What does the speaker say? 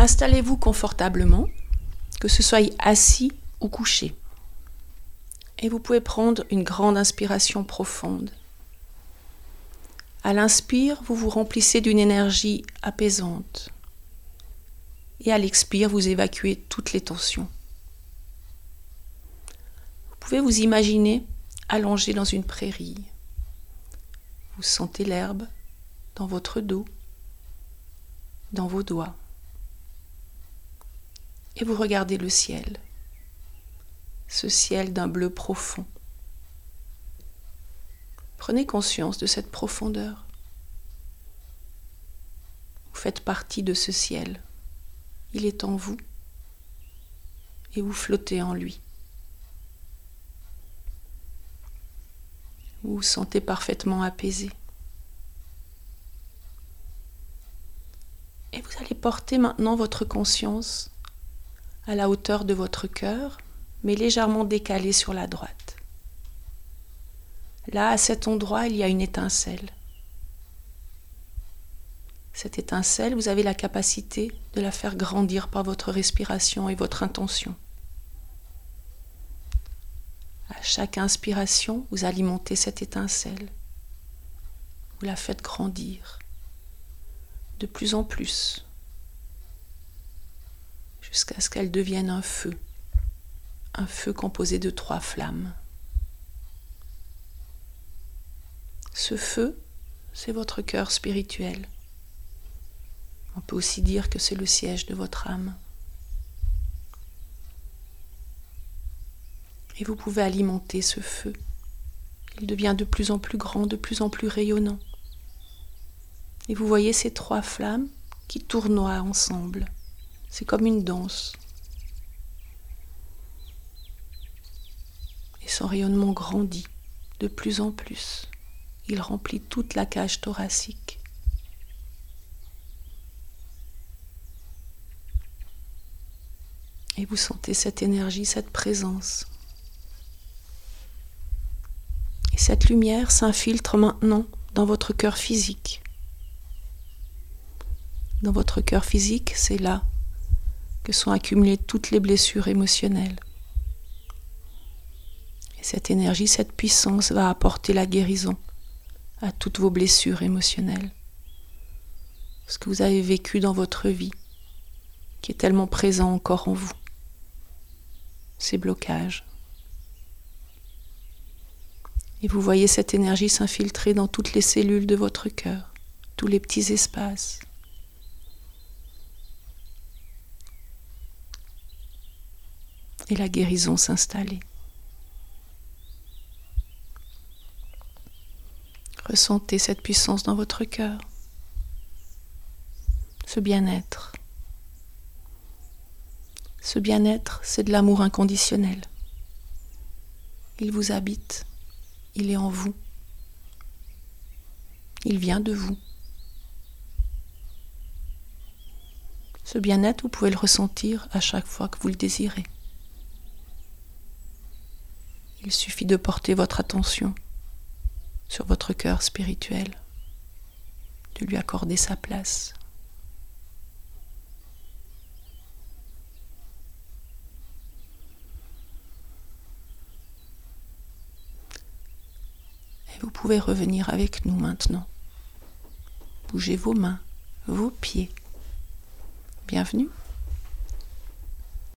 Installez-vous confortablement, que ce soit assis ou couché. Et vous pouvez prendre une grande inspiration profonde. À l'inspire, vous vous remplissez d'une énergie apaisante. Et à l'expire, vous évacuez toutes les tensions. Vous pouvez vous imaginer allongé dans une prairie. Vous sentez l'herbe dans votre dos, dans vos doigts. Et vous regardez le ciel, ce ciel d'un bleu profond. Prenez conscience de cette profondeur. Vous faites partie de ce ciel. Il est en vous et vous flottez en lui. Vous vous sentez parfaitement apaisé. Et vous allez porter maintenant votre conscience à la hauteur de votre cœur, mais légèrement décalé sur la droite. Là, à cet endroit, il y a une étincelle. Cette étincelle, vous avez la capacité de la faire grandir par votre respiration et votre intention. À chaque inspiration, vous alimentez cette étincelle. Vous la faites grandir de plus en plus jusqu'à ce qu'elle devienne un feu, un feu composé de trois flammes. Ce feu, c'est votre cœur spirituel. On peut aussi dire que c'est le siège de votre âme. Et vous pouvez alimenter ce feu. Il devient de plus en plus grand, de plus en plus rayonnant. Et vous voyez ces trois flammes qui tournoient ensemble. C'est comme une danse. Et son rayonnement grandit de plus en plus. Il remplit toute la cage thoracique. Et vous sentez cette énergie, cette présence. Et cette lumière s'infiltre maintenant dans votre cœur physique. Dans votre cœur physique, c'est là que sont accumulées toutes les blessures émotionnelles. Et cette énergie, cette puissance va apporter la guérison à toutes vos blessures émotionnelles. Ce que vous avez vécu dans votre vie, qui est tellement présent encore en vous ces blocages. Et vous voyez cette énergie s'infiltrer dans toutes les cellules de votre cœur, tous les petits espaces. Et la guérison s'installer. Ressentez cette puissance dans votre cœur, ce bien-être. Ce bien-être, c'est de l'amour inconditionnel. Il vous habite, il est en vous, il vient de vous. Ce bien-être, vous pouvez le ressentir à chaque fois que vous le désirez. Il suffit de porter votre attention sur votre cœur spirituel, de lui accorder sa place. Vous pouvez revenir avec nous maintenant. Bougez vos mains, vos pieds. Bienvenue.